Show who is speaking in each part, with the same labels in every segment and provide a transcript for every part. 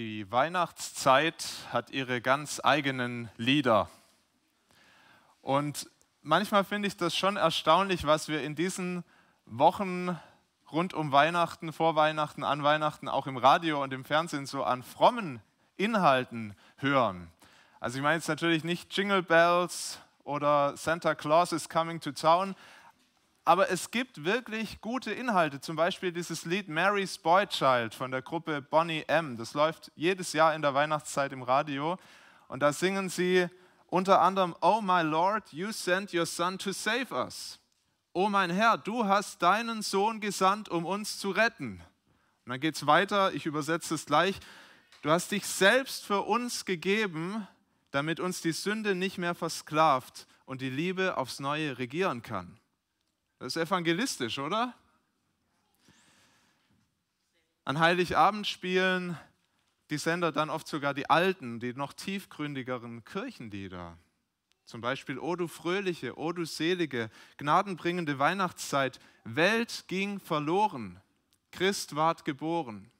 Speaker 1: Die Weihnachtszeit hat ihre ganz eigenen Lieder. Und manchmal finde ich das schon erstaunlich, was wir in diesen Wochen rund um Weihnachten, vor Weihnachten, an Weihnachten, auch im Radio und im Fernsehen so an frommen Inhalten hören. Also ich meine jetzt natürlich nicht Jingle Bells oder Santa Claus is coming to town, aber es gibt wirklich gute Inhalte, zum Beispiel dieses Lied Mary's Boy Child von der Gruppe Bonnie M. Das läuft jedes Jahr in der Weihnachtszeit im Radio und da singen sie unter anderem, Oh my Lord, you sent your son to save us. Oh mein Herr, du hast deinen Sohn gesandt, um uns zu retten. Und dann geht es weiter, ich übersetze es gleich. Du hast dich selbst für uns gegeben, damit uns die Sünde nicht mehr versklavt und die Liebe aufs Neue regieren kann. Das ist evangelistisch, oder? An Heiligabend spielen die Sender dann oft sogar die alten, die noch tiefgründigeren Kirchenlieder. Zum Beispiel O du fröhliche, O du selige, gnadenbringende Weihnachtszeit. Welt ging verloren, Christ ward geboren.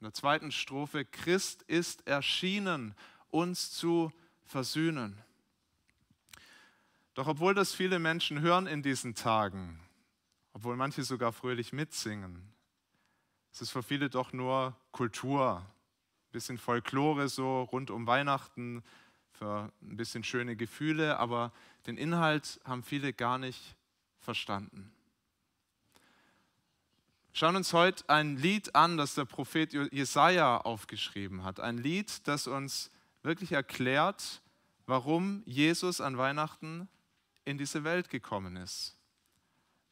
Speaker 1: In der zweiten Strophe, Christ ist erschienen, uns zu versöhnen. Doch obwohl das viele Menschen hören in diesen Tagen, obwohl manche sogar fröhlich mitsingen, es ist für viele doch nur Kultur, ein bisschen Folklore so rund um Weihnachten, für ein bisschen schöne Gefühle, aber den Inhalt haben viele gar nicht verstanden. Schauen uns heute ein Lied an, das der Prophet Jesaja aufgeschrieben hat. Ein Lied, das uns wirklich erklärt, warum Jesus an Weihnachten in diese Welt gekommen ist.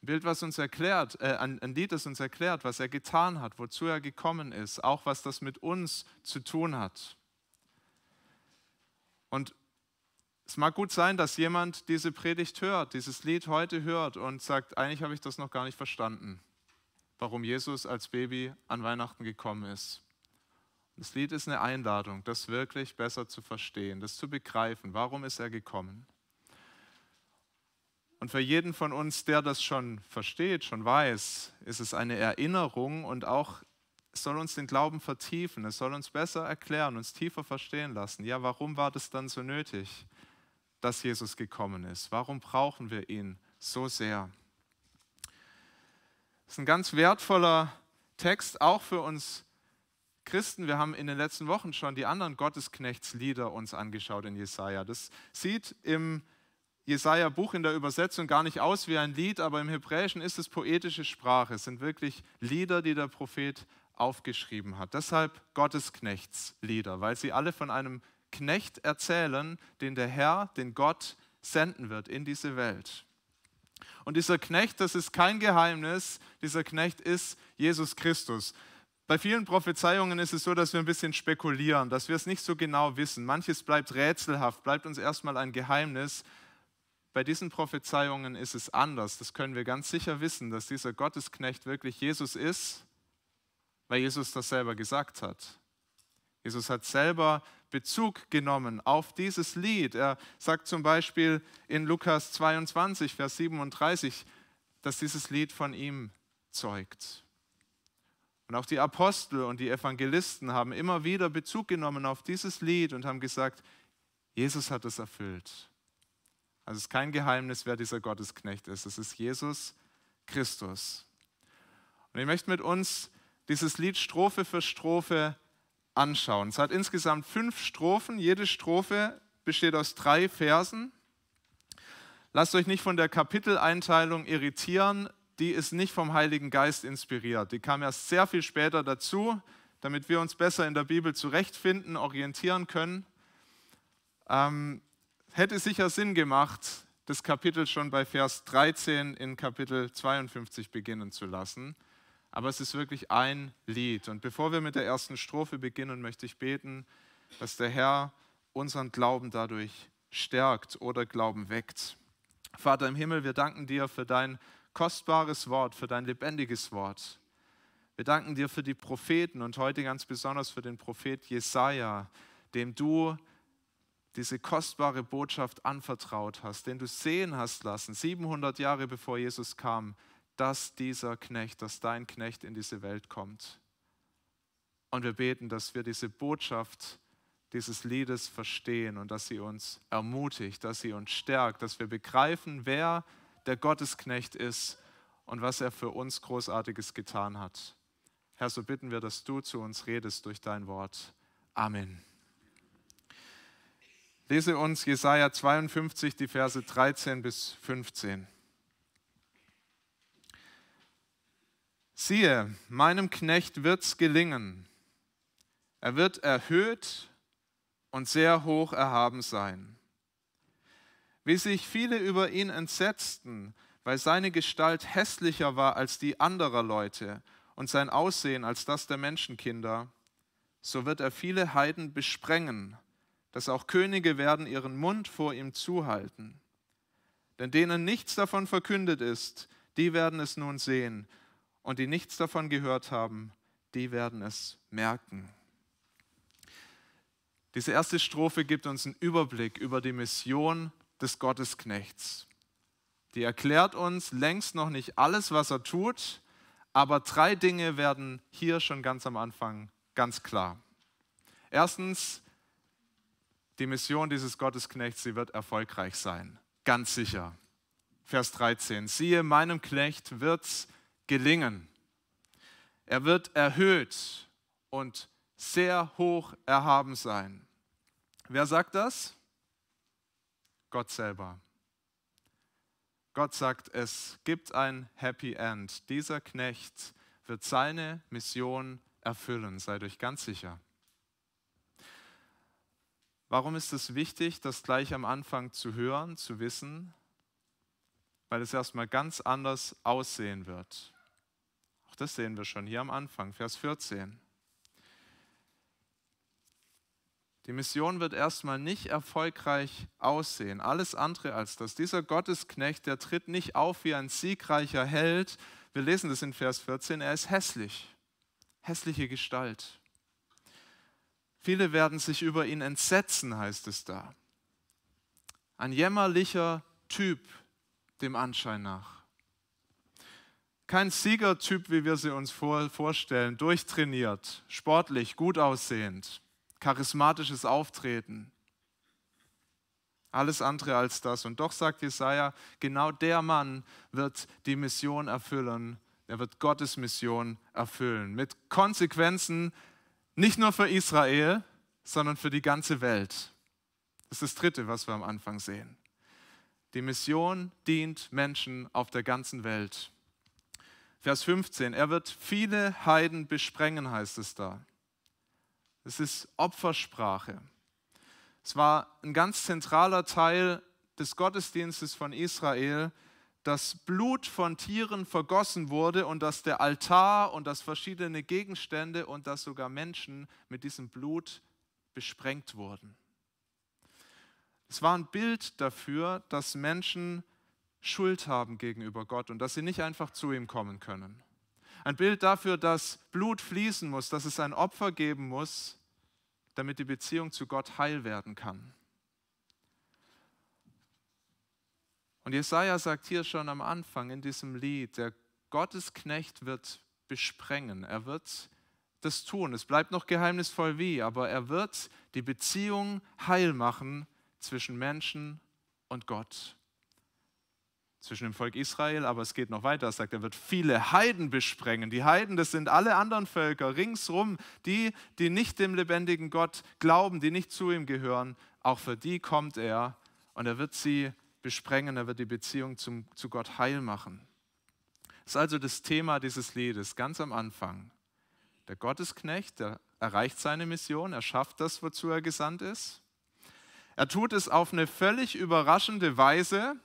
Speaker 1: Ein Bild, was uns erklärt, äh, ein, Lied, das uns erklärt, was er getan hat, wozu er gekommen ist, auch was das mit uns zu tun hat. Und es mag gut sein, dass jemand diese Predigt hört, dieses Lied heute hört und sagt, eigentlich habe ich das noch gar nicht verstanden, warum Jesus als Baby an Weihnachten gekommen ist. Das Lied ist eine Einladung, das wirklich besser zu verstehen, das zu begreifen. Warum ist er gekommen? Und für jeden von uns, der das schon versteht, schon weiß, ist es eine Erinnerung und auch soll uns den Glauben vertiefen, es soll uns besser erklären, uns tiefer verstehen lassen. Ja, warum war das dann so nötig, dass Jesus gekommen ist? Warum brauchen wir ihn so sehr? Das ist ein ganz wertvoller Text, auch für uns Christen. Wir haben in den letzten Wochen schon die anderen Gottesknechtslieder uns angeschaut in Jesaja. Das sieht im Jesaja-Buch in der Übersetzung gar nicht aus wie ein Lied, aber im Hebräischen ist es poetische Sprache. Es sind wirklich Lieder, die der Prophet aufgeschrieben hat. Deshalb Gottesknechtslieder, weil sie alle von einem Knecht erzählen, den der Herr, den Gott senden wird in diese Welt. Und dieser Knecht, das ist kein Geheimnis, dieser Knecht ist Jesus Christus. Bei vielen Prophezeiungen ist es so, dass wir ein bisschen spekulieren, dass wir es nicht so genau wissen. Manches bleibt rätselhaft, bleibt uns erstmal ein Geheimnis. Bei diesen Prophezeiungen ist es anders. Das können wir ganz sicher wissen, dass dieser Gottesknecht wirklich Jesus ist, weil Jesus das selber gesagt hat. Jesus hat selber Bezug genommen auf dieses Lied. Er sagt zum Beispiel in Lukas 22, Vers 37, dass dieses Lied von ihm zeugt. Und auch die Apostel und die Evangelisten haben immer wieder Bezug genommen auf dieses Lied und haben gesagt, Jesus hat es erfüllt. Also es ist kein Geheimnis, wer dieser Gottesknecht ist. Es ist Jesus Christus. Und ich möchte mit uns dieses Lied Strophe für Strophe anschauen. Es hat insgesamt fünf Strophen. Jede Strophe besteht aus drei Versen. Lasst euch nicht von der Kapiteleinteilung irritieren. Die ist nicht vom Heiligen Geist inspiriert. Die kam erst sehr viel später dazu, damit wir uns besser in der Bibel zurechtfinden, orientieren können. Ähm, hätte sicher Sinn gemacht, das Kapitel schon bei Vers 13 in Kapitel 52 beginnen zu lassen. Aber es ist wirklich ein Lied. Und bevor wir mit der ersten Strophe beginnen, möchte ich beten, dass der Herr unseren Glauben dadurch stärkt oder Glauben weckt. Vater im Himmel, wir danken dir für dein kostbares Wort, für dein lebendiges Wort. Wir danken dir für die Propheten und heute ganz besonders für den Prophet Jesaja, dem du diese kostbare Botschaft anvertraut hast, den du sehen hast lassen, 700 Jahre bevor Jesus kam, dass dieser Knecht, dass dein Knecht in diese Welt kommt. Und wir beten, dass wir diese Botschaft dieses Liedes verstehen und dass sie uns ermutigt, dass sie uns stärkt, dass wir begreifen, wer der Gottesknecht ist und was er für uns Großartiges getan hat. Herr, so bitten wir, dass du zu uns redest durch dein Wort. Amen. Lese uns Jesaja 52, die Verse 13 bis 15. Siehe, meinem Knecht wird's gelingen. Er wird erhöht und sehr hoch erhaben sein. Wie sich viele über ihn entsetzten, weil seine Gestalt hässlicher war als die anderer Leute und sein Aussehen als das der Menschenkinder, so wird er viele Heiden besprengen, dass auch Könige werden ihren Mund vor ihm zuhalten. Denn denen nichts davon verkündet ist, die werden es nun sehen, und die nichts davon gehört haben, die werden es merken. Diese erste Strophe gibt uns einen Überblick über die Mission des Gottesknechts. Die erklärt uns längst noch nicht alles, was er tut, aber drei Dinge werden hier schon ganz am Anfang ganz klar. Erstens, die Mission dieses Gottesknechts, sie wird erfolgreich sein, ganz sicher. Vers 13, siehe, meinem Knecht wird's gelingen. Er wird erhöht und sehr hoch erhaben sein. Wer sagt das? Gott selber. Gott sagt, es gibt ein Happy End. Dieser Knecht wird seine Mission erfüllen, seid euch ganz sicher. Warum ist es wichtig, das gleich am Anfang zu hören, zu wissen? Weil es erstmal ganz anders aussehen wird. Auch das sehen wir schon hier am Anfang, Vers 14. Die Mission wird erstmal nicht erfolgreich aussehen. Alles andere als das. Dieser Gottesknecht, der tritt nicht auf wie ein siegreicher Held. Wir lesen das in Vers 14. Er ist hässlich. Hässliche Gestalt. Viele werden sich über ihn entsetzen, heißt es da. Ein jämmerlicher Typ dem Anschein nach. Kein Siegertyp, wie wir sie uns vorstellen, durchtrainiert, sportlich, gut aussehend charismatisches Auftreten. Alles andere als das. Und doch sagt Jesaja, genau der Mann wird die Mission erfüllen. Er wird Gottes Mission erfüllen. Mit Konsequenzen nicht nur für Israel, sondern für die ganze Welt. Das ist das Dritte, was wir am Anfang sehen. Die Mission dient Menschen auf der ganzen Welt. Vers 15, er wird viele Heiden besprengen, heißt es da. Es ist Opfersprache. Es war ein ganz zentraler Teil des Gottesdienstes von Israel, dass Blut von Tieren vergossen wurde und dass der Altar und dass verschiedene Gegenstände und dass sogar Menschen mit diesem Blut besprengt wurden. Es war ein Bild dafür, dass Menschen Schuld haben gegenüber Gott und dass sie nicht einfach zu ihm kommen können. Ein Bild dafür, dass Blut fließen muss, dass es ein Opfer geben muss, damit die Beziehung zu Gott heil werden kann. Und Jesaja sagt hier schon am Anfang in diesem Lied, der Gottesknecht wird besprengen. Er wird das tun. Es bleibt noch geheimnisvoll wie, aber er wird die Beziehung heil machen zwischen Menschen und Gott zwischen dem Volk Israel, aber es geht noch weiter. Er sagt, er wird viele Heiden besprengen. Die Heiden, das sind alle anderen Völker ringsrum, die, die nicht dem lebendigen Gott glauben, die nicht zu ihm gehören. Auch für die kommt er und er wird sie besprengen, er wird die Beziehung zum, zu Gott heil machen. Das ist also das Thema dieses Liedes ganz am Anfang. Der Gottesknecht, der erreicht seine Mission, er schafft das, wozu er gesandt ist. Er tut es auf eine völlig überraschende Weise,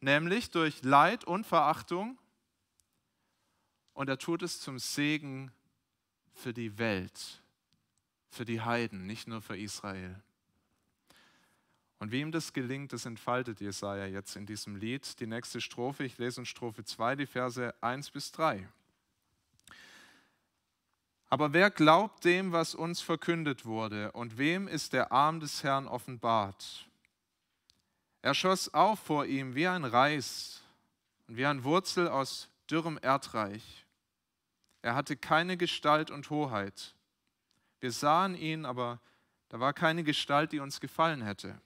Speaker 1: nämlich durch Leid und Verachtung. Und er tut es zum Segen für die Welt, für die Heiden, nicht nur für Israel. Und wie ihm das gelingt, das entfaltet Jesaja jetzt in diesem Lied. Die nächste Strophe, ich lese in Strophe 2, die Verse 1 bis 3. Aber wer glaubt dem, was uns verkündet wurde, und wem ist der Arm des Herrn offenbart? Er schoss auf vor ihm wie ein Reis und wie ein Wurzel aus dürrem Erdreich. Er hatte keine Gestalt und Hoheit, Wir sahen ihn, aber da war keine Gestalt, die uns gefallen hätte.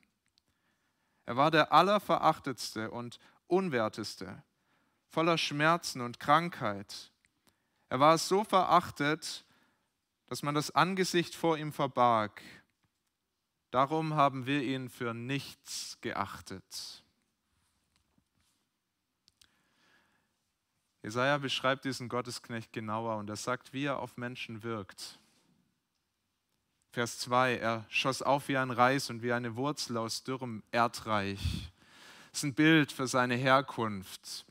Speaker 1: Er war der allerverachtetste und unwerteste, voller Schmerzen und Krankheit. Er war so verachtet, dass man das Angesicht vor ihm verbarg. Darum haben wir ihn für nichts geachtet. Jesaja beschreibt diesen Gottesknecht genauer und er sagt, wie er auf Menschen wirkt. Vers 2, er schoss auf wie ein Reis und wie eine Wurzel aus dürrem Erdreich. Das ist ein Bild für seine Herkunft.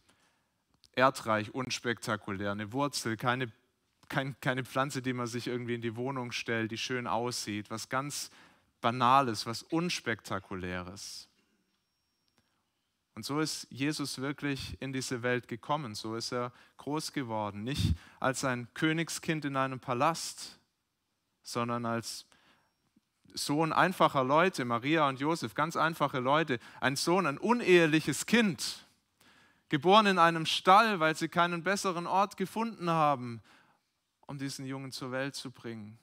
Speaker 1: Erdreich, unspektakulär, eine Wurzel, keine, kein, keine Pflanze, die man sich irgendwie in die Wohnung stellt, die schön aussieht, was ganz Banales, was Unspektakuläres. Und so ist Jesus wirklich in diese Welt gekommen, so ist er groß geworden, nicht als ein Königskind in einem Palast, sondern als Sohn einfacher Leute, Maria und Josef, ganz einfache Leute, ein Sohn, ein uneheliches Kind, geboren in einem Stall, weil sie keinen besseren Ort gefunden haben, um diesen Jungen zur Welt zu bringen.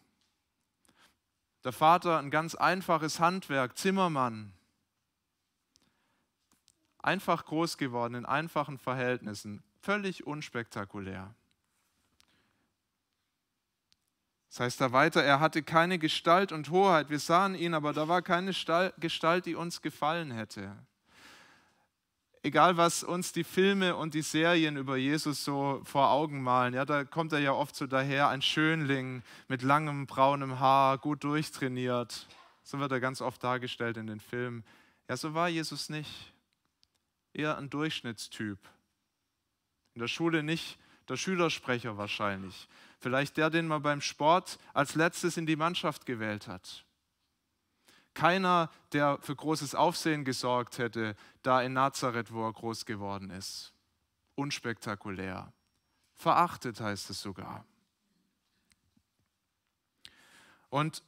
Speaker 1: Der Vater ein ganz einfaches Handwerk, Zimmermann einfach groß geworden in einfachen Verhältnissen, völlig unspektakulär. Das heißt da weiter, er hatte keine Gestalt und Hoheit. Wir sahen ihn, aber da war keine Gestalt, die uns gefallen hätte. Egal, was uns die Filme und die Serien über Jesus so vor Augen malen, ja, da kommt er ja oft so daher, ein Schönling mit langem braunem Haar, gut durchtrainiert. So wird er ganz oft dargestellt in den Filmen. Ja, so war Jesus nicht eher ein Durchschnittstyp. In der Schule nicht der Schülersprecher wahrscheinlich. Vielleicht der, den man beim Sport als letztes in die Mannschaft gewählt hat. Keiner, der für großes Aufsehen gesorgt hätte, da in Nazareth, wo er groß geworden ist. Unspektakulär. Verachtet heißt es sogar. Und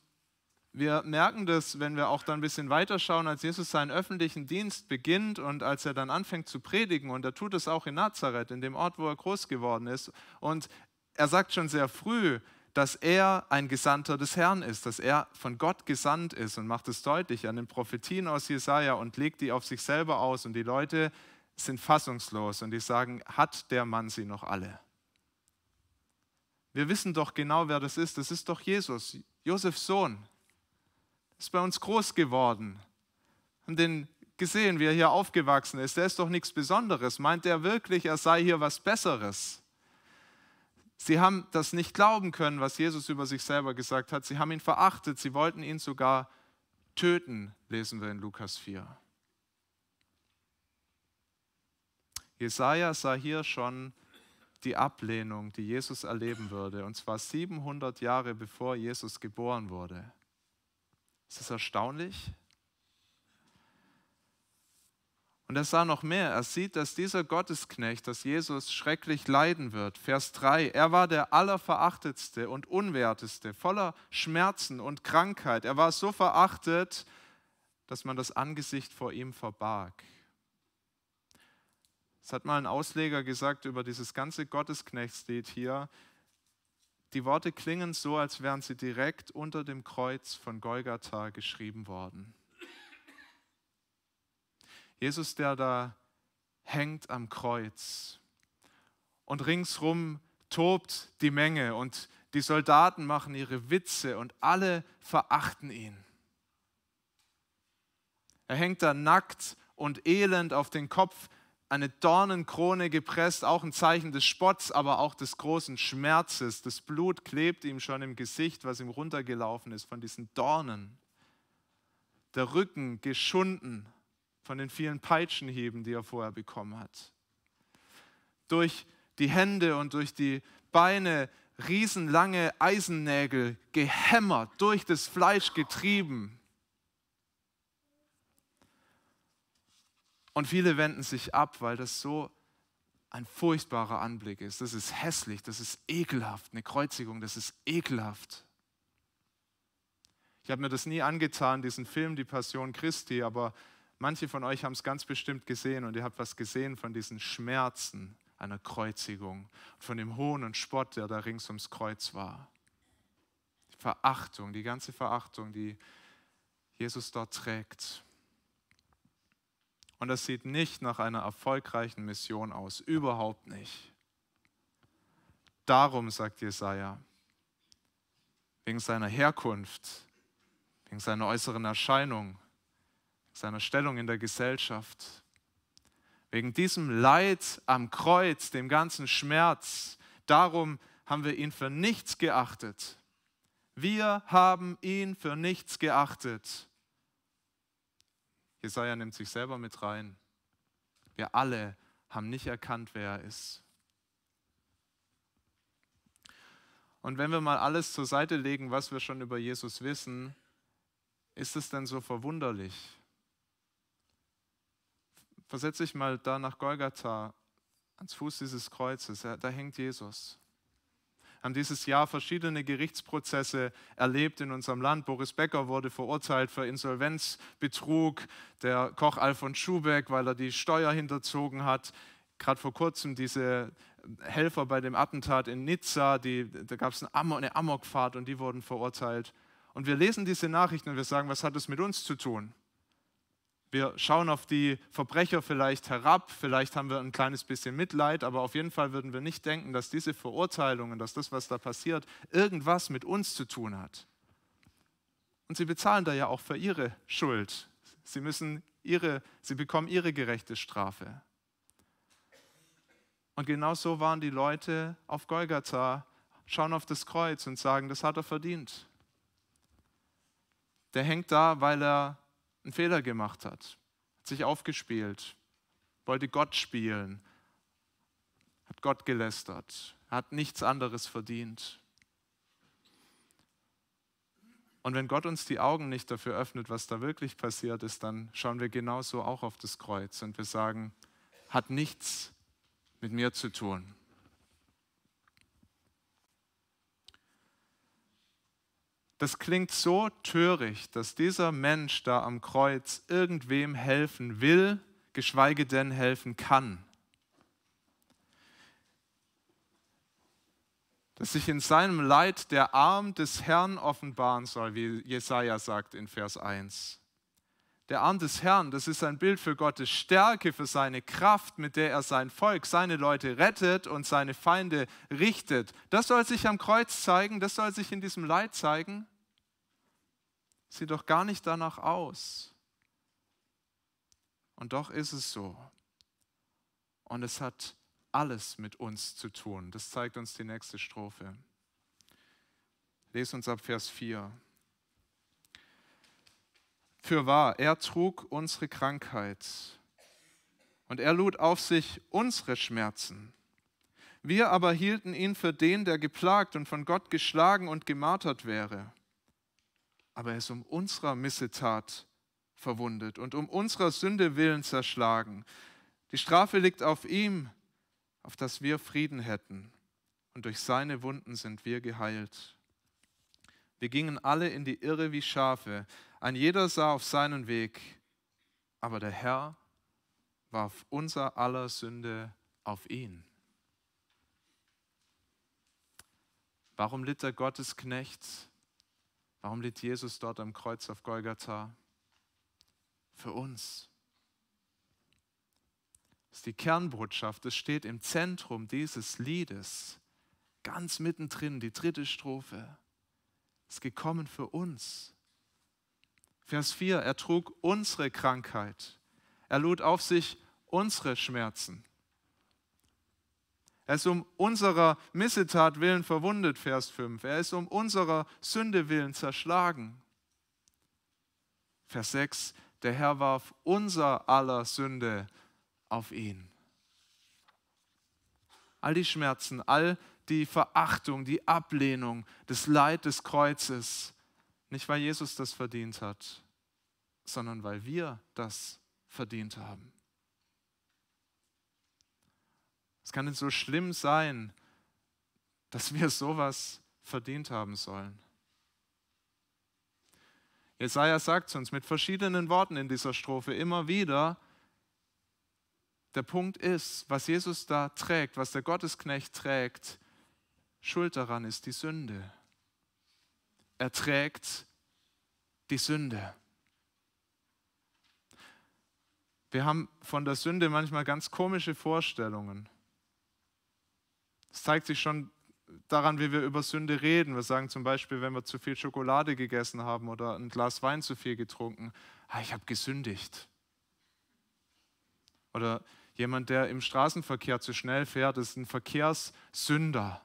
Speaker 1: wir merken das, wenn wir auch dann ein bisschen weiterschauen, als Jesus seinen öffentlichen Dienst beginnt und als er dann anfängt zu predigen. Und er tut es auch in Nazareth, in dem Ort, wo er groß geworden ist. Und er sagt schon sehr früh, dass er ein Gesandter des Herrn ist, dass er von Gott gesandt ist und macht es deutlich an den Prophetien aus Jesaja und legt die auf sich selber aus. Und die Leute sind fassungslos und die sagen: Hat der Mann sie noch alle? Wir wissen doch genau, wer das ist. Das ist doch Jesus, Josefs Sohn ist bei uns groß geworden. Haben den gesehen, wie er hier aufgewachsen ist. Der ist doch nichts Besonderes. Meint er wirklich, er sei hier was Besseres? Sie haben das nicht glauben können, was Jesus über sich selber gesagt hat. Sie haben ihn verachtet. Sie wollten ihn sogar töten, lesen wir in Lukas 4. Jesaja sah hier schon die Ablehnung, die Jesus erleben würde, und zwar 700 Jahre bevor Jesus geboren wurde. Ist das erstaunlich? Und er sah noch mehr. Er sieht, dass dieser Gottesknecht, dass Jesus schrecklich leiden wird. Vers 3. Er war der allerverachtetste und unwerteste, voller Schmerzen und Krankheit. Er war so verachtet, dass man das Angesicht vor ihm verbarg. Es hat mal ein Ausleger gesagt über dieses ganze Gottesknechtslied hier. Die Worte klingen so, als wären sie direkt unter dem Kreuz von Golgatha geschrieben worden. Jesus, der da hängt am Kreuz und ringsrum tobt die Menge und die Soldaten machen ihre Witze und alle verachten ihn. Er hängt da nackt und elend auf den Kopf eine Dornenkrone gepresst, auch ein Zeichen des Spotts, aber auch des großen Schmerzes. Das Blut klebt ihm schon im Gesicht, was ihm runtergelaufen ist von diesen Dornen. Der Rücken geschunden von den vielen Peitschenhieben, die er vorher bekommen hat. Durch die Hände und durch die Beine riesenlange Eisennägel gehämmert, durch das Fleisch getrieben. Und viele wenden sich ab, weil das so ein furchtbarer Anblick ist. Das ist hässlich, das ist ekelhaft. Eine Kreuzigung, das ist ekelhaft. Ich habe mir das nie angetan, diesen Film, die Passion Christi, aber manche von euch haben es ganz bestimmt gesehen und ihr habt was gesehen von diesen Schmerzen einer Kreuzigung, von dem Hohn und Spott, der da rings ums Kreuz war. Verachtung, die ganze Verachtung, die Jesus dort trägt. Und das sieht nicht nach einer erfolgreichen Mission aus, überhaupt nicht. Darum, sagt Jesaja, wegen seiner Herkunft, wegen seiner äußeren Erscheinung, seiner Stellung in der Gesellschaft, wegen diesem Leid am Kreuz, dem ganzen Schmerz, darum haben wir ihn für nichts geachtet. Wir haben ihn für nichts geachtet. Jesaja nimmt sich selber mit rein. Wir alle haben nicht erkannt, wer er ist. Und wenn wir mal alles zur Seite legen, was wir schon über Jesus wissen, ist es denn so verwunderlich? Versetze dich mal da nach Golgatha, ans Fuß dieses Kreuzes, da hängt Jesus haben dieses Jahr verschiedene Gerichtsprozesse erlebt in unserem Land. Boris Becker wurde verurteilt für Insolvenzbetrug, der Koch Alfons Schubeck, weil er die Steuer hinterzogen hat. Gerade vor kurzem diese Helfer bei dem Attentat in Nizza, die, da gab es eine Amokfahrt und die wurden verurteilt. Und wir lesen diese Nachrichten und wir sagen, was hat das mit uns zu tun? Wir schauen auf die Verbrecher vielleicht herab, vielleicht haben wir ein kleines bisschen Mitleid, aber auf jeden Fall würden wir nicht denken, dass diese Verurteilungen, dass das, was da passiert, irgendwas mit uns zu tun hat. Und sie bezahlen da ja auch für ihre Schuld. Sie müssen ihre, sie bekommen ihre gerechte Strafe. Und genau so waren die Leute auf Golgatha, schauen auf das Kreuz und sagen, das hat er verdient. Der hängt da, weil er einen Fehler gemacht hat, hat sich aufgespielt, wollte Gott spielen, hat Gott gelästert, hat nichts anderes verdient. Und wenn Gott uns die Augen nicht dafür öffnet, was da wirklich passiert ist, dann schauen wir genauso auch auf das Kreuz und wir sagen, hat nichts mit mir zu tun. Das klingt so töricht, dass dieser Mensch da am Kreuz irgendwem helfen will, geschweige denn helfen kann. Dass sich in seinem Leid der Arm des Herrn offenbaren soll, wie Jesaja sagt in Vers 1. Der Arm des Herrn, das ist ein Bild für Gottes Stärke, für seine Kraft, mit der er sein Volk, seine Leute rettet und seine Feinde richtet. Das soll sich am Kreuz zeigen, das soll sich in diesem Leid zeigen. Sieht doch gar nicht danach aus. Und doch ist es so. Und es hat alles mit uns zu tun. Das zeigt uns die nächste Strophe. Lest uns ab Vers 4. Für wahr, er trug unsere Krankheit und er lud auf sich unsere Schmerzen. Wir aber hielten ihn für den, der geplagt und von Gott geschlagen und gemartert wäre. Aber er ist um unserer Missetat verwundet und um unserer Sünde willen zerschlagen. Die Strafe liegt auf ihm, auf dass wir Frieden hätten. Und durch seine Wunden sind wir geheilt. Wir gingen alle in die Irre wie Schafe. Ein jeder sah auf seinen Weg, aber der Herr warf unser aller Sünde auf ihn. Warum litt der Gottesknecht? Warum litt Jesus dort am Kreuz auf Golgatha? Für uns. Das ist die Kernbotschaft, es steht im Zentrum dieses Liedes, ganz mittendrin, die dritte Strophe. Es ist gekommen für uns. Vers 4, er trug unsere Krankheit. Er lud auf sich unsere Schmerzen. Er ist um unserer Missetat willen verwundet, Vers 5. Er ist um unserer Sünde willen zerschlagen. Vers 6, der Herr warf unser aller Sünde auf ihn. All die Schmerzen, all die Verachtung, die Ablehnung, das Leid des Kreuzes, nicht weil Jesus das verdient hat, sondern weil wir das verdient haben. Es kann nicht so schlimm sein, dass wir sowas verdient haben sollen. Jesaja sagt es uns mit verschiedenen Worten in dieser Strophe immer wieder. Der Punkt ist, was Jesus da trägt, was der Gottesknecht trägt, Schuld daran ist die Sünde. Erträgt die Sünde. Wir haben von der Sünde manchmal ganz komische Vorstellungen. Es zeigt sich schon daran, wie wir über Sünde reden. Wir sagen zum Beispiel, wenn wir zu viel Schokolade gegessen haben oder ein Glas Wein zu viel getrunken, ah, ich habe gesündigt. Oder jemand, der im Straßenverkehr zu schnell fährt, ist ein Verkehrssünder.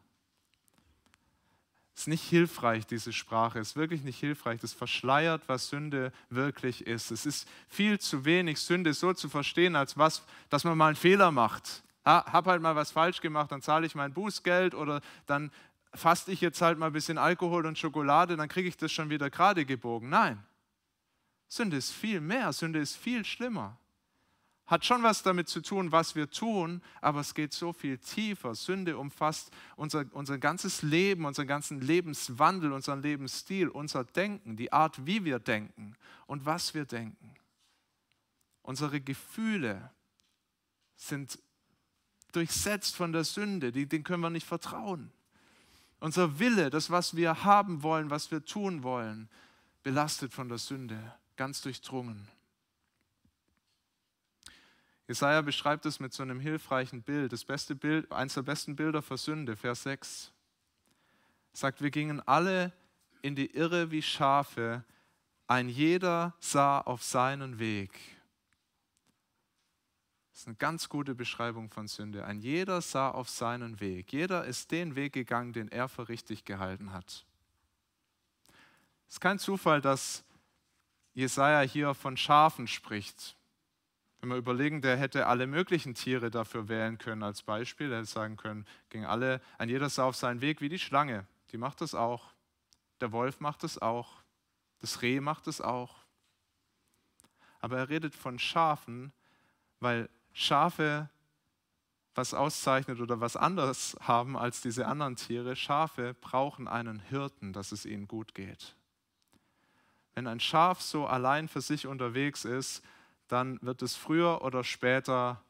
Speaker 1: Ist nicht hilfreich, diese Sprache. Ist wirklich nicht hilfreich. Das verschleiert, was Sünde wirklich ist. Es ist viel zu wenig, Sünde so zu verstehen, als was, dass man mal einen Fehler macht. Ha, hab halt mal was falsch gemacht, dann zahle ich mein Bußgeld oder dann faste ich jetzt halt mal ein bisschen Alkohol und Schokolade, dann kriege ich das schon wieder gerade gebogen. Nein. Sünde ist viel mehr. Sünde ist viel schlimmer hat schon was damit zu tun, was wir tun, aber es geht so viel tiefer. Sünde umfasst unser, unser ganzes Leben, unseren ganzen Lebenswandel, unseren Lebensstil, unser Denken, die Art, wie wir denken und was wir denken. Unsere Gefühle sind durchsetzt von der Sünde, denen können wir nicht vertrauen. Unser Wille, das, was wir haben wollen, was wir tun wollen, belastet von der Sünde, ganz durchdrungen. Jesaja beschreibt es mit so einem hilfreichen Bild. Das beste Bild, eines der besten Bilder für Sünde, Vers 6. Sagt, wir gingen alle in die Irre wie Schafe, ein jeder sah auf seinen Weg. Das ist eine ganz gute Beschreibung von Sünde. Ein jeder sah auf seinen Weg. Jeder ist den Weg gegangen, den er für richtig gehalten hat. Es ist kein Zufall, dass Jesaja hier von Schafen spricht. Wenn wir überlegen, der hätte alle möglichen Tiere dafür wählen können als Beispiel. Er hätte sagen können, ging alle, ein jeder sah auf seinen Weg wie die Schlange. Die macht das auch. Der Wolf macht es auch. Das Reh macht es auch. Aber er redet von Schafen, weil Schafe was auszeichnet oder was anders haben als diese anderen Tiere. Schafe brauchen einen Hirten, dass es ihnen gut geht. Wenn ein Schaf so allein für sich unterwegs ist, dann wird es früher oder später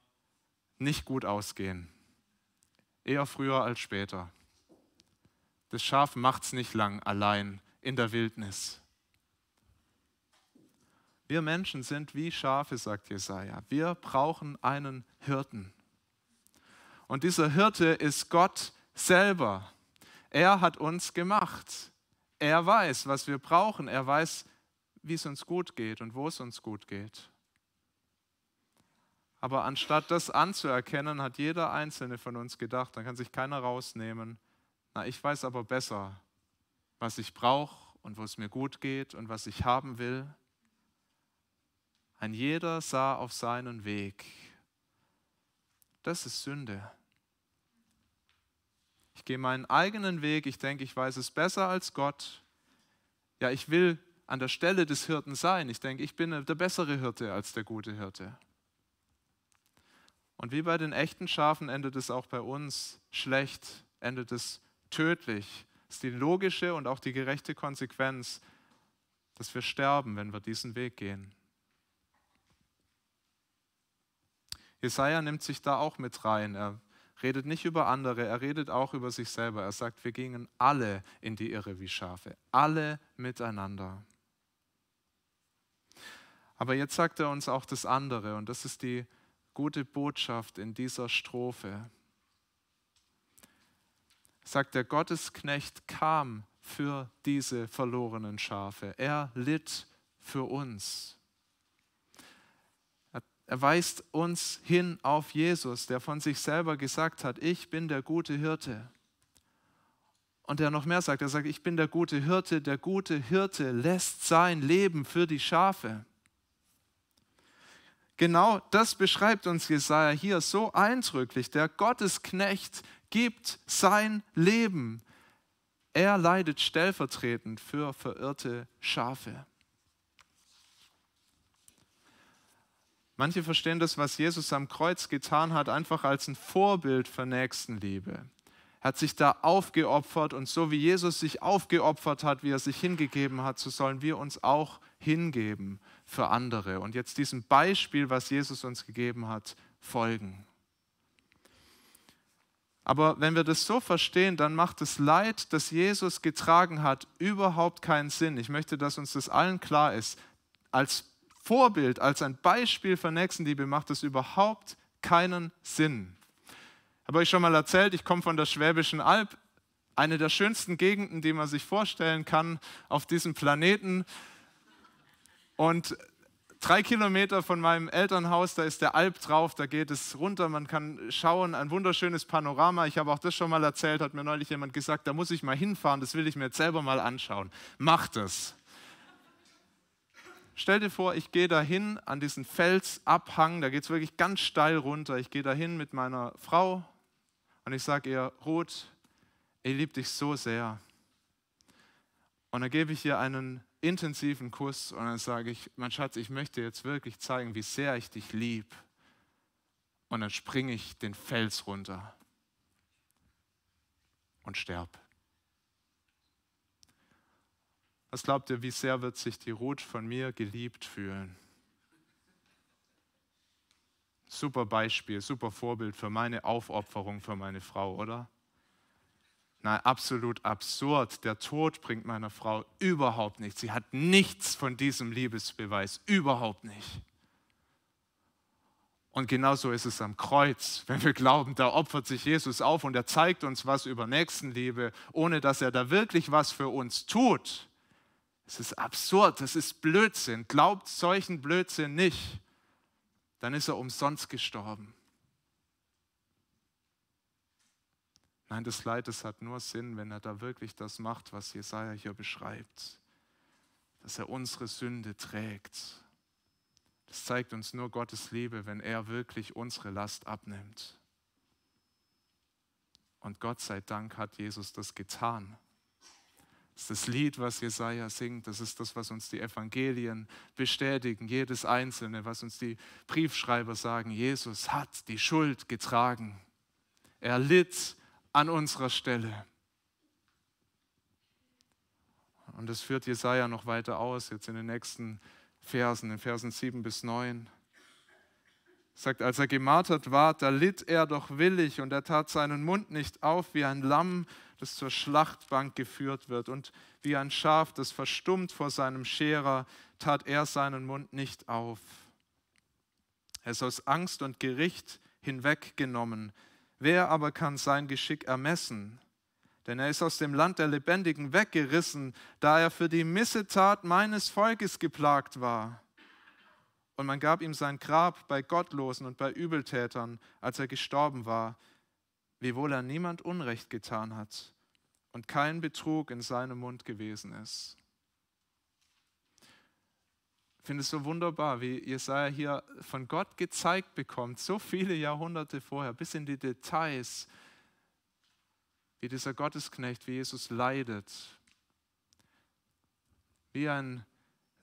Speaker 1: nicht gut ausgehen. Eher früher als später. Das Schaf macht es nicht lang allein in der Wildnis. Wir Menschen sind wie Schafe, sagt Jesaja. Wir brauchen einen Hirten. Und dieser Hirte ist Gott selber. Er hat uns gemacht. Er weiß, was wir brauchen. Er weiß, wie es uns gut geht und wo es uns gut geht. Aber anstatt das anzuerkennen, hat jeder Einzelne von uns gedacht, dann kann sich keiner rausnehmen. Na, ich weiß aber besser, was ich brauche und wo es mir gut geht und was ich haben will. Ein jeder sah auf seinen Weg. Das ist Sünde. Ich gehe meinen eigenen Weg, ich denke, ich weiß es besser als Gott. Ja, ich will an der Stelle des Hirten sein. Ich denke, ich bin der bessere Hirte als der gute Hirte. Und wie bei den echten Schafen endet es auch bei uns schlecht, endet es tödlich. Das ist die logische und auch die gerechte Konsequenz, dass wir sterben, wenn wir diesen Weg gehen. Jesaja nimmt sich da auch mit rein. Er redet nicht über andere, er redet auch über sich selber. Er sagt, wir gingen alle in die Irre wie Schafe, alle miteinander. Aber jetzt sagt er uns auch das andere und das ist die gute Botschaft in dieser Strophe. Sagt der Gottesknecht kam für diese verlorenen Schafe. Er litt für uns. Er weist uns hin auf Jesus, der von sich selber gesagt hat, ich bin der gute Hirte. Und der noch mehr sagt, er sagt, ich bin der gute Hirte, der gute Hirte lässt sein Leben für die Schafe. Genau das beschreibt uns Jesaja hier so eindrücklich. Der Gottesknecht gibt sein Leben. Er leidet stellvertretend für verirrte Schafe. Manche verstehen das, was Jesus am Kreuz getan hat, einfach als ein Vorbild für Nächstenliebe. Er hat sich da aufgeopfert und so wie Jesus sich aufgeopfert hat, wie er sich hingegeben hat, so sollen wir uns auch hingeben für andere und jetzt diesem Beispiel, was Jesus uns gegeben hat, folgen. Aber wenn wir das so verstehen, dann macht das Leid, das Jesus getragen hat, überhaupt keinen Sinn. Ich möchte, dass uns das allen klar ist. Als Vorbild, als ein Beispiel für Nächstenliebe macht es überhaupt keinen Sinn. Habe euch schon mal erzählt, ich komme von der Schwäbischen Alb, eine der schönsten Gegenden, die man sich vorstellen kann auf diesem Planeten. Und drei Kilometer von meinem Elternhaus, da ist der Alp drauf, da geht es runter, man kann schauen, ein wunderschönes Panorama. Ich habe auch das schon mal erzählt, hat mir neulich jemand gesagt, da muss ich mal hinfahren, das will ich mir jetzt selber mal anschauen. Macht es. Stell dir vor, ich gehe dahin an diesen Felsabhang, da geht es wirklich ganz steil runter. Ich gehe dahin mit meiner Frau und ich sage ihr, Ruth, ich liebe dich so sehr. Und dann gebe ich ihr einen intensiven Kuss und dann sage ich, mein Schatz, ich möchte jetzt wirklich zeigen, wie sehr ich dich liebe. Und dann springe ich den Fels runter und sterb. Was glaubt ihr, wie sehr wird sich die Ruth von mir geliebt fühlen? Super Beispiel, super Vorbild für meine Aufopferung für meine Frau, oder? Nein, absolut absurd. Der Tod bringt meiner Frau überhaupt nichts. Sie hat nichts von diesem Liebesbeweis, überhaupt nicht. Und genauso ist es am Kreuz, wenn wir glauben, da opfert sich Jesus auf und er zeigt uns was über Nächstenliebe, ohne dass er da wirklich was für uns tut. Es ist absurd, es ist Blödsinn. Glaubt solchen Blödsinn nicht, dann ist er umsonst gestorben. Nein, das Leid, das hat nur Sinn, wenn er da wirklich das macht, was Jesaja hier beschreibt. Dass er unsere Sünde trägt. Das zeigt uns nur Gottes Liebe, wenn er wirklich unsere Last abnimmt. Und Gott sei Dank hat Jesus das getan. Das ist das Lied, was Jesaja singt. Das ist das, was uns die Evangelien bestätigen. Jedes einzelne, was uns die Briefschreiber sagen. Jesus hat die Schuld getragen. Er litt an unserer Stelle. Und das führt Jesaja noch weiter aus, jetzt in den nächsten Versen, in Versen 7 bis 9. Sagt, als er gemartert war, da litt er doch willig und er tat seinen Mund nicht auf wie ein Lamm, das zur Schlachtbank geführt wird und wie ein Schaf, das verstummt vor seinem Scherer, tat er seinen Mund nicht auf. Er ist aus Angst und Gericht hinweggenommen, Wer aber kann sein Geschick ermessen? Denn er ist aus dem Land der Lebendigen weggerissen, da er für die Missetat meines Volkes geplagt war. Und man gab ihm sein Grab bei Gottlosen und bei Übeltätern, als er gestorben war, wiewohl er niemand Unrecht getan hat und kein Betrug in seinem Mund gewesen ist. Ich finde es so wunderbar, wie Jesaja hier von Gott gezeigt bekommt, so viele Jahrhunderte vorher, bis in die Details, wie dieser Gottesknecht, wie Jesus leidet. Wie ein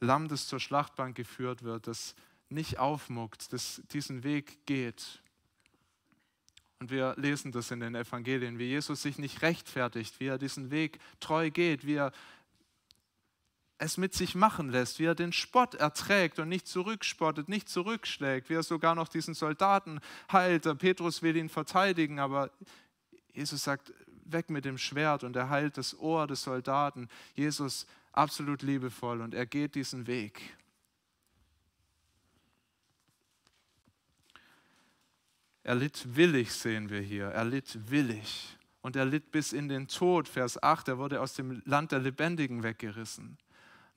Speaker 1: Lamm, das zur Schlachtbank geführt wird, das nicht aufmuckt, das diesen Weg geht. Und wir lesen das in den Evangelien, wie Jesus sich nicht rechtfertigt, wie er diesen Weg treu geht, wie er es mit sich machen lässt, wie er den Spott erträgt und nicht zurückspottet, nicht zurückschlägt, wie er sogar noch diesen Soldaten heilt. Petrus will ihn verteidigen, aber Jesus sagt, weg mit dem Schwert und er heilt das Ohr des Soldaten. Jesus absolut liebevoll und er geht diesen Weg. Er litt willig, sehen wir hier. Er litt willig. Und er litt bis in den Tod. Vers 8, er wurde aus dem Land der Lebendigen weggerissen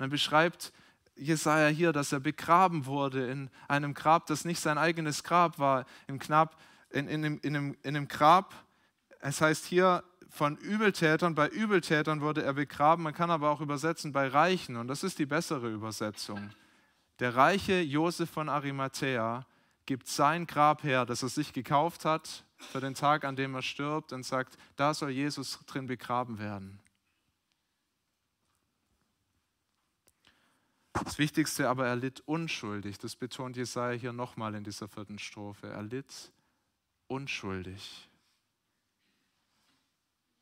Speaker 1: dann beschreibt Jesaja hier, dass er begraben wurde in einem Grab, das nicht sein eigenes Grab war, im Knab, in, in, in, in, einem, in einem Grab. Es heißt hier von Übeltätern, bei Übeltätern wurde er begraben. Man kann aber auch übersetzen bei Reichen und das ist die bessere Übersetzung. Der reiche Josef von Arimathea gibt sein Grab her, das er sich gekauft hat für den Tag, an dem er stirbt und sagt, da soll Jesus drin begraben werden. Das Wichtigste aber, er litt unschuldig. Das betont Jesaja hier nochmal in dieser vierten Strophe. Er litt unschuldig.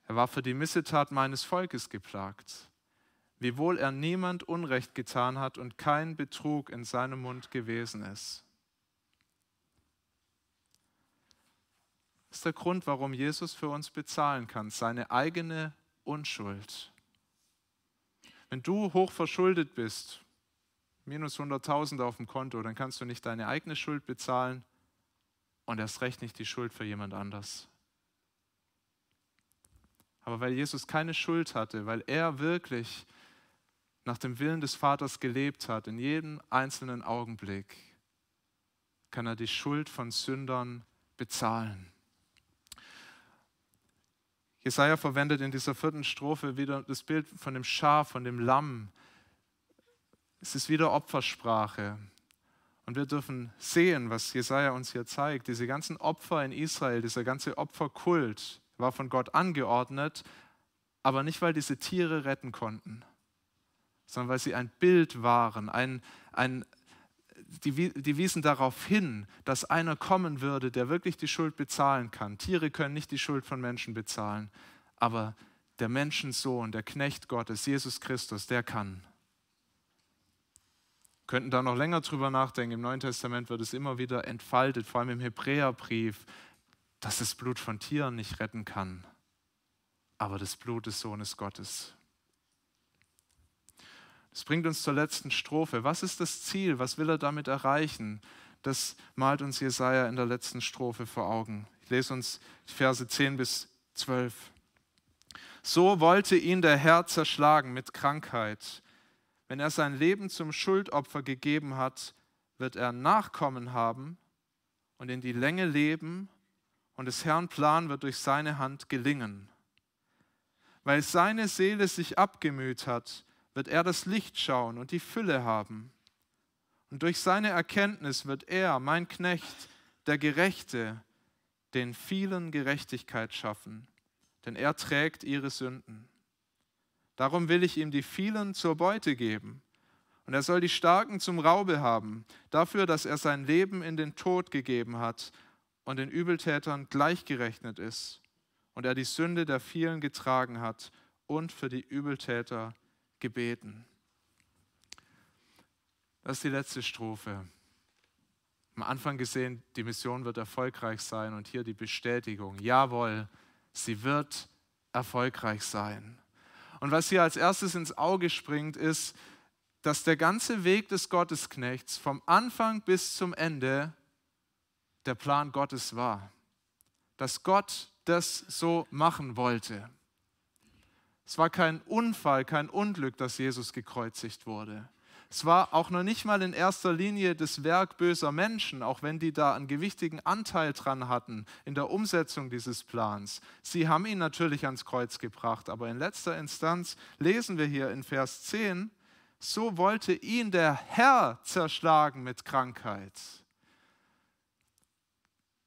Speaker 1: Er war für die Missetat meines Volkes geplagt, wiewohl er niemand Unrecht getan hat und kein Betrug in seinem Mund gewesen ist. Das ist der Grund, warum Jesus für uns bezahlen kann, seine eigene Unschuld. Wenn du hoch verschuldet bist, minus 100.000 auf dem Konto, dann kannst du nicht deine eigene Schuld bezahlen und erst recht nicht die Schuld für jemand anders. Aber weil Jesus keine Schuld hatte, weil er wirklich nach dem Willen des Vaters gelebt hat, in jedem einzelnen Augenblick, kann er die Schuld von Sündern bezahlen. Jesaja verwendet in dieser vierten Strophe wieder das Bild von dem Schaf, von dem Lamm. Es ist wieder Opfersprache. Und wir dürfen sehen, was Jesaja uns hier zeigt. Diese ganzen Opfer in Israel, dieser ganze Opferkult war von Gott angeordnet, aber nicht, weil diese Tiere retten konnten, sondern weil sie ein Bild waren, ein, ein, die, die wiesen darauf hin, dass einer kommen würde, der wirklich die Schuld bezahlen kann. Tiere können nicht die Schuld von Menschen bezahlen, aber der Menschensohn, der Knecht Gottes, Jesus Christus, der kann. Wir könnten da noch länger drüber nachdenken. Im Neuen Testament wird es immer wieder entfaltet, vor allem im Hebräerbrief, dass das Blut von Tieren nicht retten kann, aber das Blut des Sohnes Gottes. Das bringt uns zur letzten Strophe. Was ist das Ziel? Was will er damit erreichen? Das malt uns Jesaja in der letzten Strophe vor Augen. Ich lese uns Verse 10 bis 12. So wollte ihn der Herr zerschlagen mit Krankheit. Wenn er sein Leben zum Schuldopfer gegeben hat, wird er Nachkommen haben und in die Länge leben, und des Herrn Plan wird durch seine Hand gelingen. Weil seine Seele sich abgemüht hat, wird er das Licht schauen und die Fülle haben. Und durch seine Erkenntnis wird er, mein Knecht, der Gerechte, den vielen Gerechtigkeit schaffen, denn er trägt ihre Sünden. Darum will ich ihm die vielen zur Beute geben. Und er soll die Starken zum Raube haben, dafür, dass er sein Leben in den Tod gegeben hat und den Übeltätern gleichgerechnet ist und er die Sünde der vielen getragen hat und für die Übeltäter gebeten. Das ist die letzte Strophe. Am Anfang gesehen, die Mission wird erfolgreich sein und hier die Bestätigung. Jawohl, sie wird erfolgreich sein. Und was hier als erstes ins Auge springt, ist, dass der ganze Weg des Gottesknechts vom Anfang bis zum Ende der Plan Gottes war. Dass Gott das so machen wollte. Es war kein Unfall, kein Unglück, dass Jesus gekreuzigt wurde. Es war auch noch nicht mal in erster Linie das Werk böser Menschen, auch wenn die da einen gewichtigen Anteil dran hatten in der Umsetzung dieses Plans. Sie haben ihn natürlich ans Kreuz gebracht, aber in letzter Instanz lesen wir hier in Vers 10, so wollte ihn der Herr zerschlagen mit Krankheit.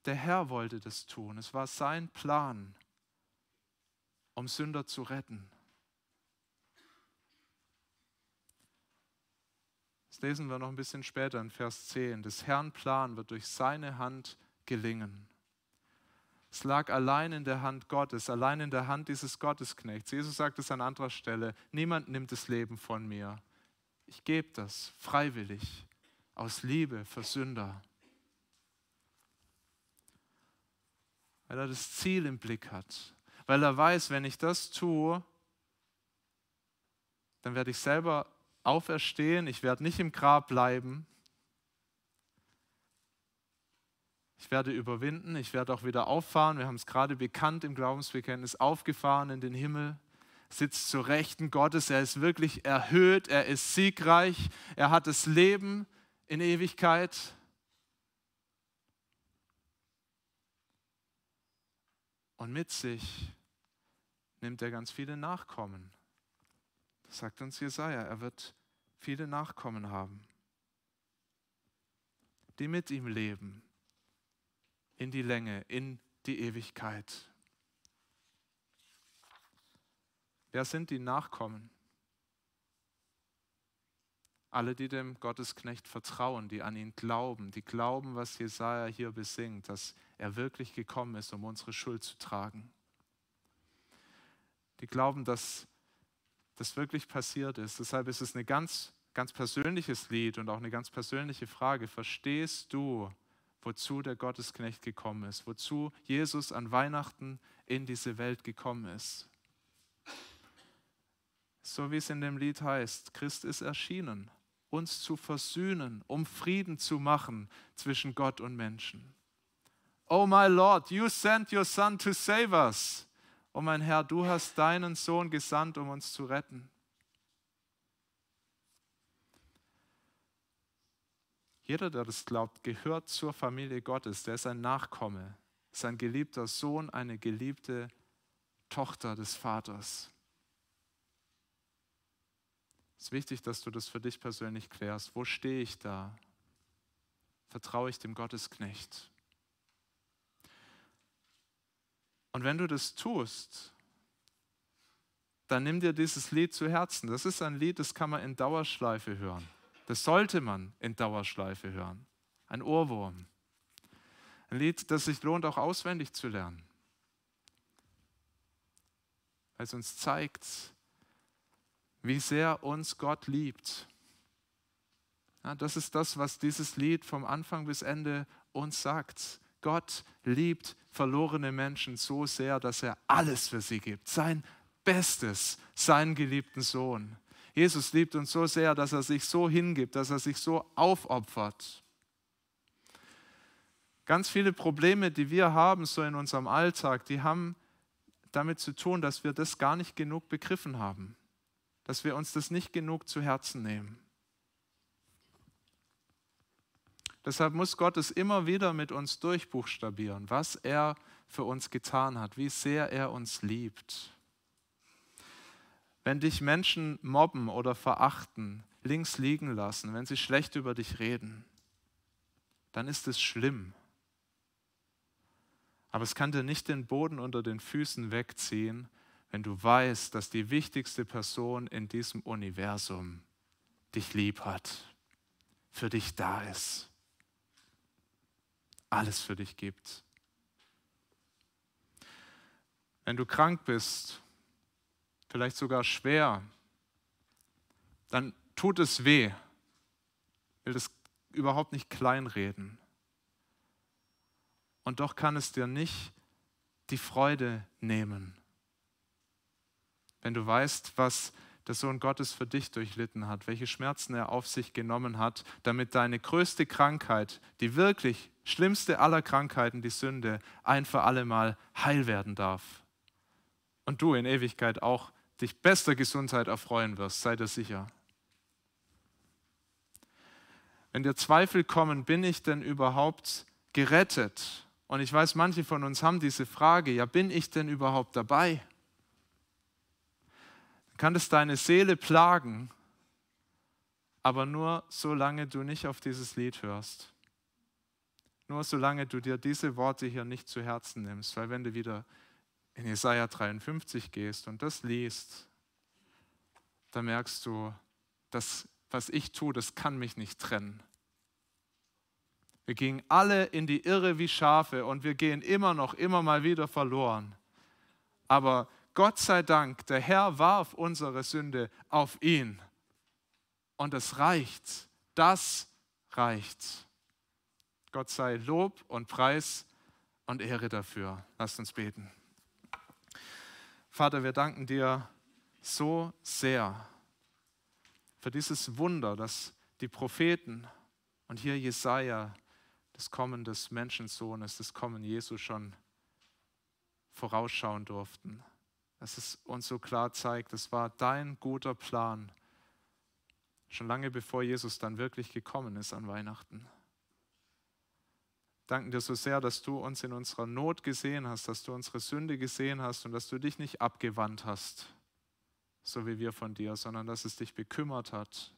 Speaker 1: Der Herr wollte das tun. Es war sein Plan, um Sünder zu retten. Das lesen wir noch ein bisschen später in Vers 10. Des Herrn Plan wird durch seine Hand gelingen. Es lag allein in der Hand Gottes, allein in der Hand dieses Gottesknechts. Jesus sagt es an anderer Stelle, niemand nimmt das Leben von mir. Ich gebe das freiwillig, aus Liebe für Sünder. Weil er das Ziel im Blick hat. Weil er weiß, wenn ich das tue, dann werde ich selber auferstehen, ich werde nicht im Grab bleiben. Ich werde überwinden, ich werde auch wieder auffahren. Wir haben es gerade bekannt im Glaubensbekenntnis, aufgefahren in den Himmel, sitzt zur Rechten Gottes. Er ist wirklich erhöht, er ist siegreich, er hat das Leben in Ewigkeit. Und mit sich nimmt er ganz viele Nachkommen sagt uns Jesaja, er wird viele Nachkommen haben, die mit ihm leben, in die Länge, in die Ewigkeit. Wer sind die Nachkommen? Alle, die dem Gottesknecht vertrauen, die an ihn glauben, die glauben, was Jesaja hier besingt, dass er wirklich gekommen ist, um unsere Schuld zu tragen. Die glauben, dass das wirklich passiert ist. Deshalb ist es ein ganz, ganz persönliches Lied und auch eine ganz persönliche Frage. Verstehst du, wozu der Gottesknecht gekommen ist, wozu Jesus an Weihnachten in diese Welt gekommen ist. So wie es in dem Lied heißt, Christ ist erschienen, uns zu versöhnen, um Frieden zu machen zwischen Gott und Menschen. Oh my Lord, you sent your son to save us. Oh mein Herr, du hast deinen Sohn gesandt, um uns zu retten. Jeder, der das glaubt, gehört zur Familie Gottes. Der ist ein Nachkomme, ist ein geliebter Sohn, eine geliebte Tochter des Vaters. Es ist wichtig, dass du das für dich persönlich klärst. Wo stehe ich da? Vertraue ich dem Gottesknecht? Und wenn du das tust, dann nimm dir dieses Lied zu Herzen. Das ist ein Lied, das kann man in Dauerschleife hören. Das sollte man in Dauerschleife hören. Ein Ohrwurm. Ein Lied, das sich lohnt, auch auswendig zu lernen. Weil es uns zeigt, wie sehr uns Gott liebt. Ja, das ist das, was dieses Lied vom Anfang bis Ende uns sagt. Gott liebt verlorene Menschen so sehr, dass er alles für sie gibt. Sein Bestes, seinen geliebten Sohn. Jesus liebt uns so sehr, dass er sich so hingibt, dass er sich so aufopfert. Ganz viele Probleme, die wir haben, so in unserem Alltag, die haben damit zu tun, dass wir das gar nicht genug begriffen haben, dass wir uns das nicht genug zu Herzen nehmen. Deshalb muss Gott es immer wieder mit uns durchbuchstabieren, was er für uns getan hat, wie sehr er uns liebt. Wenn dich Menschen mobben oder verachten, links liegen lassen, wenn sie schlecht über dich reden, dann ist es schlimm. Aber es kann dir nicht den Boden unter den Füßen wegziehen, wenn du weißt, dass die wichtigste Person in diesem Universum dich lieb hat, für dich da ist, alles für dich gibt. Wenn du krank bist vielleicht sogar schwer, dann tut es weh. Ich will das überhaupt nicht kleinreden. Und doch kann es dir nicht die Freude nehmen. Wenn du weißt, was der Sohn Gottes für dich durchlitten hat, welche Schmerzen er auf sich genommen hat, damit deine größte Krankheit, die wirklich schlimmste aller Krankheiten, die Sünde, ein für allemal heil werden darf. Und du in Ewigkeit auch dich bester Gesundheit erfreuen wirst, sei dir sicher. Wenn dir Zweifel kommen, bin ich denn überhaupt gerettet? Und ich weiß, manche von uns haben diese Frage, ja, bin ich denn überhaupt dabei? Dann kann es deine Seele plagen, aber nur solange du nicht auf dieses Lied hörst. Nur solange du dir diese Worte hier nicht zu Herzen nimmst, weil wenn du wieder in Jesaja 53 gehst und das liest, dann merkst du, das, was ich tue, das kann mich nicht trennen. Wir gingen alle in die Irre wie Schafe und wir gehen immer noch, immer mal wieder verloren. Aber Gott sei Dank, der Herr warf unsere Sünde auf ihn. Und es reicht. Das reicht. Gott sei Lob und Preis und Ehre dafür. Lasst uns beten. Vater, wir danken dir so sehr für dieses Wunder, dass die Propheten und hier Jesaja das Kommen des Menschensohnes, das Kommen Jesu schon vorausschauen durften. Dass es uns so klar zeigt, es war dein guter Plan, schon lange bevor Jesus dann wirklich gekommen ist an Weihnachten danken dir so sehr, dass du uns in unserer Not gesehen hast, dass du unsere Sünde gesehen hast und dass du dich nicht abgewandt hast, so wie wir von dir, sondern dass es dich bekümmert hat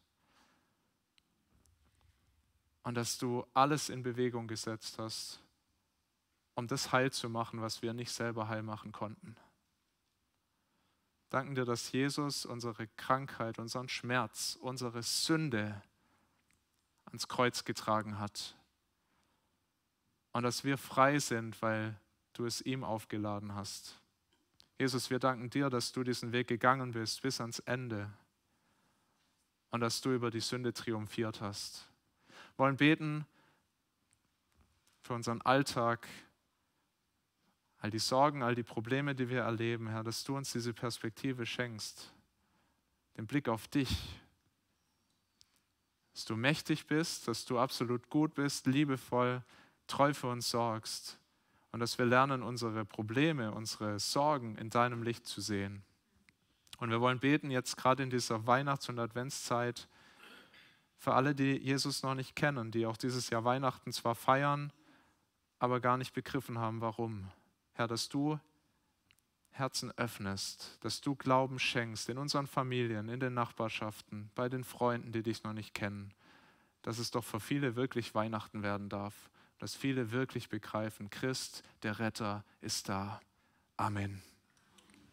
Speaker 1: und dass du alles in Bewegung gesetzt hast, um das heil zu machen, was wir nicht selber heil machen konnten. Danken dir, dass Jesus unsere Krankheit, unseren Schmerz, unsere Sünde ans Kreuz getragen hat und dass wir frei sind, weil du es ihm aufgeladen hast. Jesus, wir danken dir, dass du diesen Weg gegangen bist bis ans Ende und dass du über die Sünde triumphiert hast. Wir wollen beten für unseren Alltag, all die Sorgen, all die Probleme, die wir erleben, Herr, dass du uns diese Perspektive schenkst, den Blick auf dich, dass du mächtig bist, dass du absolut gut bist, liebevoll, treu für uns sorgst und dass wir lernen, unsere Probleme, unsere Sorgen in deinem Licht zu sehen. Und wir wollen beten jetzt gerade in dieser Weihnachts- und Adventszeit für alle, die Jesus noch nicht kennen, die auch dieses Jahr Weihnachten zwar feiern, aber gar nicht begriffen haben, warum. Herr, dass du Herzen öffnest, dass du Glauben schenkst in unseren Familien, in den Nachbarschaften, bei den Freunden, die dich noch nicht kennen, dass es doch für viele wirklich Weihnachten werden darf, dass viele wirklich begreifen, Christ, der Retter, ist da. Amen.